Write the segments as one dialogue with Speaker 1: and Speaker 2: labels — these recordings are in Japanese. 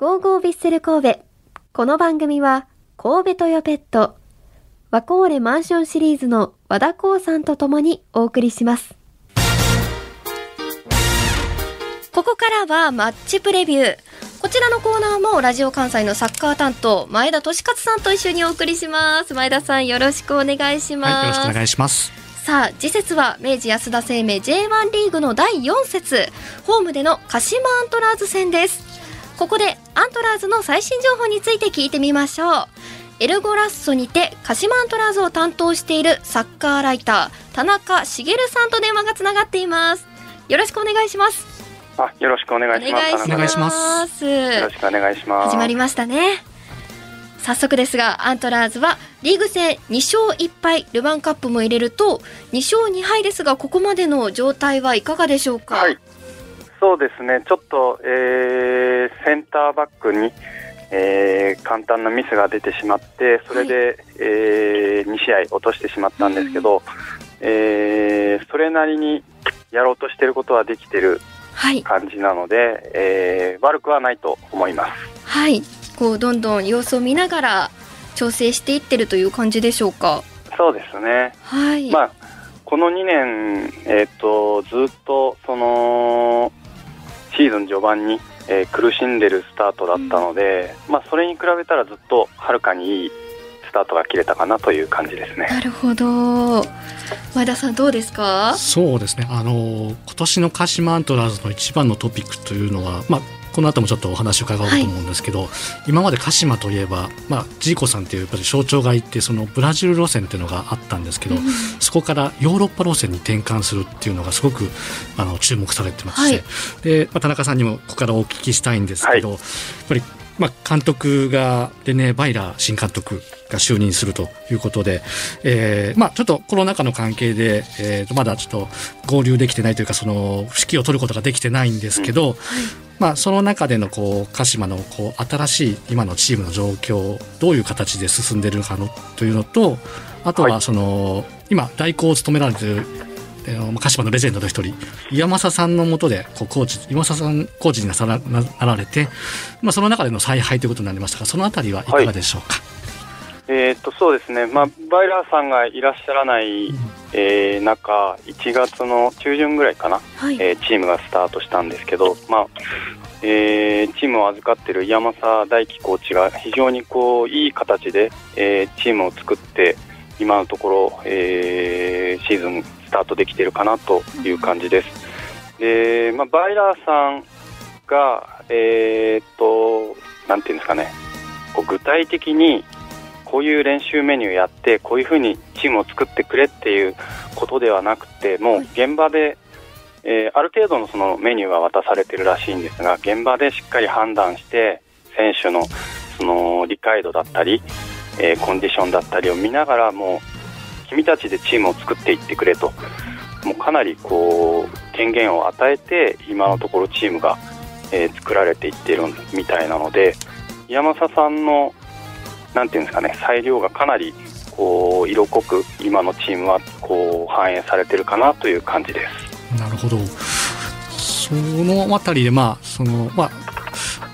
Speaker 1: ゴーゴービッセル神戸。この番組は、神戸トヨペット、ワコーレマンションシリーズの和田光さんと共にお送りします。ここからはマッチプレビュー。こちらのコーナーもラジオ関西のサッカー担当、前田利勝さんと一緒にお送りします。前田さんよろしくお願いします。
Speaker 2: はい、よろしくお願いします。
Speaker 1: さあ次節は明治安田生命 J1 リーグの第4節ホームでの鹿島アントラーズ戦ですここでアントラーズの最新情報について聞いてみましょう。エルゴラッソにて鹿島アントラーズを担当しているサッカーライター田中滋さんと電話がつながっています。よろしくお願いします。
Speaker 3: あ、よろしくお願いします。
Speaker 2: お願いします。
Speaker 3: よろしくお願いします。
Speaker 1: 始まりましたね。早速ですがアントラーズはリーグ戦2勝1敗ルヴァンカップも入れると2勝2敗ですがここまでの状態はいかがでしょうか、
Speaker 3: はい。そうですね。ちょっと、えー、センターバックに、えー、簡単なミスが出てしまって、それで、えー、2試合落としてしまったんですけど、えー、それなりにやろうとしていることはできてる
Speaker 1: はい
Speaker 3: 感じなので、えー、悪くはないと思います。
Speaker 1: はいこうどんどん様子を見ながら調整していってるという感じでしょうか？
Speaker 3: そうですね。
Speaker 1: はい、
Speaker 3: まあ、この2年、えっとずっとそのシーズン序盤に、えー苦しんでるスタートだったので、まあ、それに比べたらずっとはるかにいいスタートが切れたかなという感じですね。
Speaker 1: なるほど前田さんどうですか？
Speaker 2: そうですね。あの今年の鹿島アントラーズの一番のトピックというのは、まあこの後もちょっとお話を伺おうと思うんですけど、今まで鹿島といえば、まあジーコさんっていうやっぱり象徴がいて、そのブラジル路線っていうのがあったんですけど、
Speaker 1: うん
Speaker 2: そこからヨーロッパ路線に転換するっていうのがすごくあの注目されてまして、で、まあ、田中さんにもここからお聞きしたいんですけど、やっぱり、まあ、監督がレネ・バイラー新監督が就任するということで、えーまあ、ちょっとコロナ禍の関係で、えーとまだちょっと合流できてないというかその指揮を取ることができてないんですけど、まあ、その中でのこう鹿島のこう新しい今のチームの状況どういう形で進んでいるかのというのとあと
Speaker 3: は
Speaker 2: はいその、今代行を務められている鹿島のレジェンドの一人岩政さんのもとでこうコーチ岩政さんコーチになさらななられて、まあ、その中での采配ということになりましたがそのあたりはいかがでしょうか？
Speaker 3: えーっとそうですね、まあ、バイラーさんがいらっしゃらない、えー中、1月の中旬ぐらいかな、
Speaker 1: はい、
Speaker 3: えーチームがスタートしたんですけど、まあえーチームを預かっている山佐大輝コーチが非常にこういい形で、えーチームを作って今のところ、えーシーズンスタートできているかなという感じです。でまあ、バイラーさんが、えーっとなんていうんですかねこう具体的にこういう練習メニューやってこういうふうにチームを作ってくれっていうことではなくてもう現場で、えーある程度のそのメニューは渡されてるらしいんですが現場でしっかり判断して選手のその理解度だったり、えーコンディションだったりを見ながらもう君たちでチームを作っていってくれと。もうかなりこう権限を与えて今のところチームが、えー作られていっているみたいなので山佐さんのなんていうんですかね裁量がかなりこう色濃く今のチームはこう反映されてるかなという感じです。
Speaker 2: なるほど。そのあたりでまあそのまあ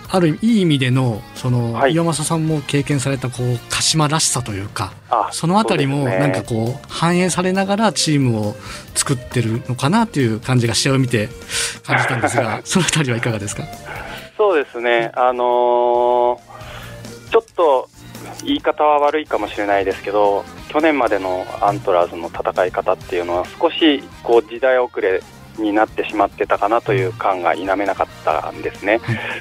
Speaker 2: ある意味いい意味でのその、
Speaker 3: はい。
Speaker 2: 岩政さんも経験されたこう鹿島らしさというか
Speaker 3: あ
Speaker 2: そのあたりもなんかこう反映されながらチームを作ってるのかなという感じが試合を見て感じたんですが そのあたりはいかがですか？
Speaker 3: そうですね、あのーちょっと言い方は悪いかもしれないですけど、去年までのアントラーズの戦い方っていうのは、少しこう時代遅れになってしまってたかなという感が否めなかったんですね。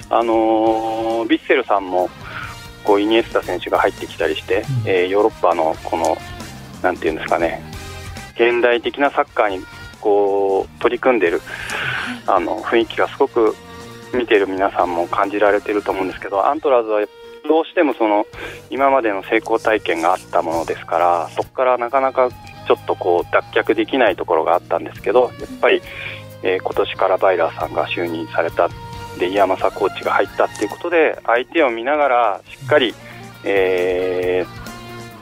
Speaker 3: あのービッセルさんもこうイニエスタ選手が入ってきたりして、
Speaker 2: うん。
Speaker 3: えーヨーロッパのこのなんていうんですかね、現代的なサッカーにこう取り組んでるあの雰囲気がすごく見てる皆さんも感じられてると思うんですけどアントラーズはどうしてもその今までの成功体験があったものですからそこからなかなかちょっとこう脱却できないところがあったんですけどやっぱり、えー今年からバイラーさんが就任されたで岩政コーチが入ったっていうことで相手を見ながらしっかり、えー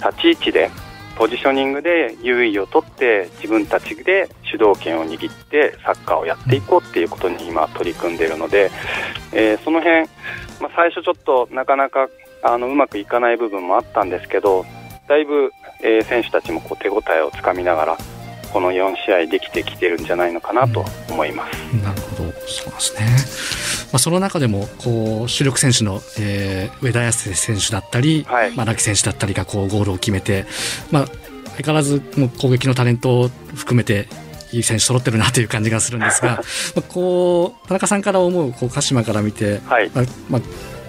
Speaker 3: 立ち位置で、ポジショニングで優位を取って自分たちで主導権を握ってサッカーをやっていこうっていうことに今取り組んでいるので、えー、その辺、まあ、最初ちょっとなかなかあのうまくいかない部分もあったんですけどだいぶ、えー、選手たちもこう手応えをつかみながらこの4試合できてきてるんじゃないのかなと思います。
Speaker 2: なるほど。そうですね。あ、その中でもこう主力選手の、えー、上田綺世選手だったり、はい、まあ、ラキ選手だったりがこうゴールを決めて、まあ、相変わらずもう攻撃のタレントを含めていい選手揃ってるなという感じがするんですが まあこう田中さんから思うこう鹿島から見て、はい、まあまあ、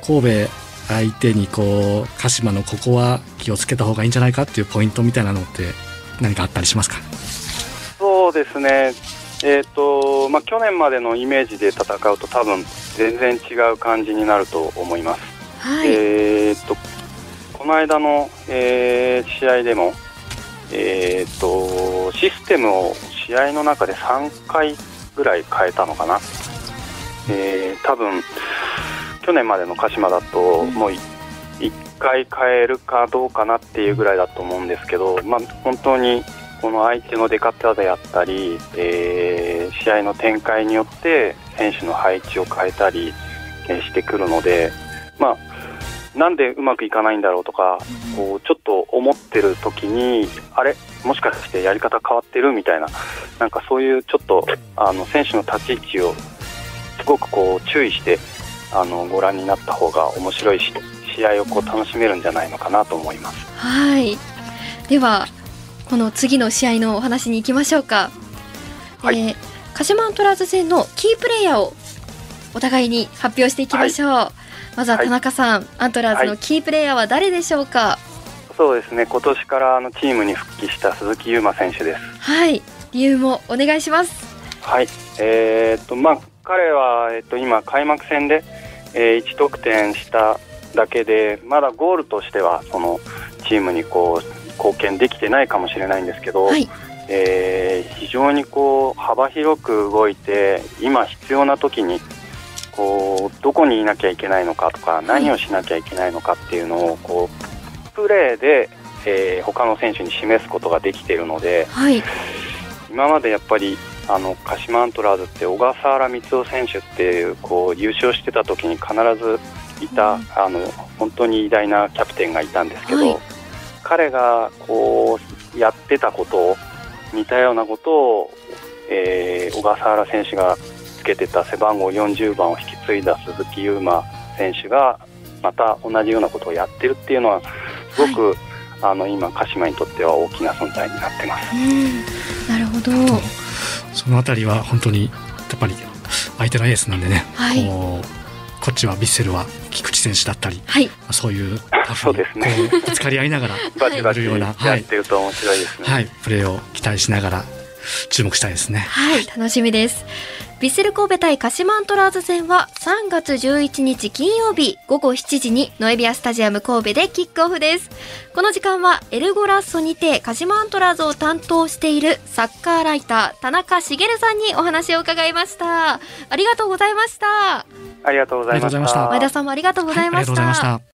Speaker 2: 神戸相手にこう鹿島のここは気をつけた方がいいんじゃないかっていうポイントみたいなのって何かあったりしますか？
Speaker 3: そうですね。えーとまあ、去年までのイメージで戦うと多分全然違う感じになると思います。はい、えーとこの間の、えー、試合でも、えーと、システムを試合の中で3回ぐらい変えたのかな、えー、多分去年までの鹿島だと、もう1回変えるかどうかなっていうぐらいだと思うんですけど、まあ、本当にこの相手の出方であったり、えー、試合の展開によって選手の配置を変えたりしてくるので、まあ、なんでうまくいかないんだろうとか、こうちょっと思ってる時に、あれ、もしかしてやり方変わってるみたいな、なんかそういうちょっとあの選手の立ち位置をすごくこう注意してあのご覧になった方が面白いし試合をこう楽しめるんじゃないのかなと思います。
Speaker 1: はい。ではこの次の試合のお話に行きましょうか、はい、えー、鹿島アントラーズ戦のキープレーヤーをお互いに発表していきましょう、はい、まずは田中さん、はい、アントラーズのキープレーヤーは誰でしょうか、
Speaker 3: そうですね。今年からあのチームに復帰した鈴木優馬選手です。
Speaker 1: はい。理由もお願いします。
Speaker 3: はい。えー、っとまあ彼は、えっと、今開幕戦で、えー、1得点しただけでまだゴールとしてはそのチームにこう貢献できてないかもしれないんですけど、はい、えー、非常にこう幅広く動いて今必要な時にこうどこにいなきゃいけないのかとか何をしなきゃいけないのかっていうのをこうプレーで、えー、他の選手に示すことができているので、はい、今までやっぱりあの鹿島アントラーズって小笠原光雄選手っていうこう優勝してた時に必ずいた、うん、あの本当に偉大なキャプテンがいたんですけど、はい。彼がこうやってたことを似たようなことを、えー、小笠原選手がつけてた背番号40番を引き継いだ鈴木優馬選手がまた同じようなことをやってるっていうのはすごく、はい、あの今鹿島にとっては大きな存在になってます。
Speaker 1: なるほど。
Speaker 2: そのあたりは本当にやっぱり相手のエースなんでね、はい、こっちはヴィッセルは菊池選手だったり、はい、そういうタフにこうぶつかり合いながら
Speaker 3: やるような、はい、ってると面白いですね、
Speaker 2: はい、プレーを期待しながら注目したいですね。
Speaker 1: はい、楽しみです。ヴィッセル神戸対鹿島アントラーズ戦は3月11日金曜日午後7時にノエビアスタジアム神戸でキックオフです。この時間はエルゴラッソにて鹿島アントラーズを担当しているサッカーライター田中茂さんにお話を伺いました。ありがとうございました。
Speaker 3: ありがとうございました。
Speaker 1: 前田さんもありがとうございました。はい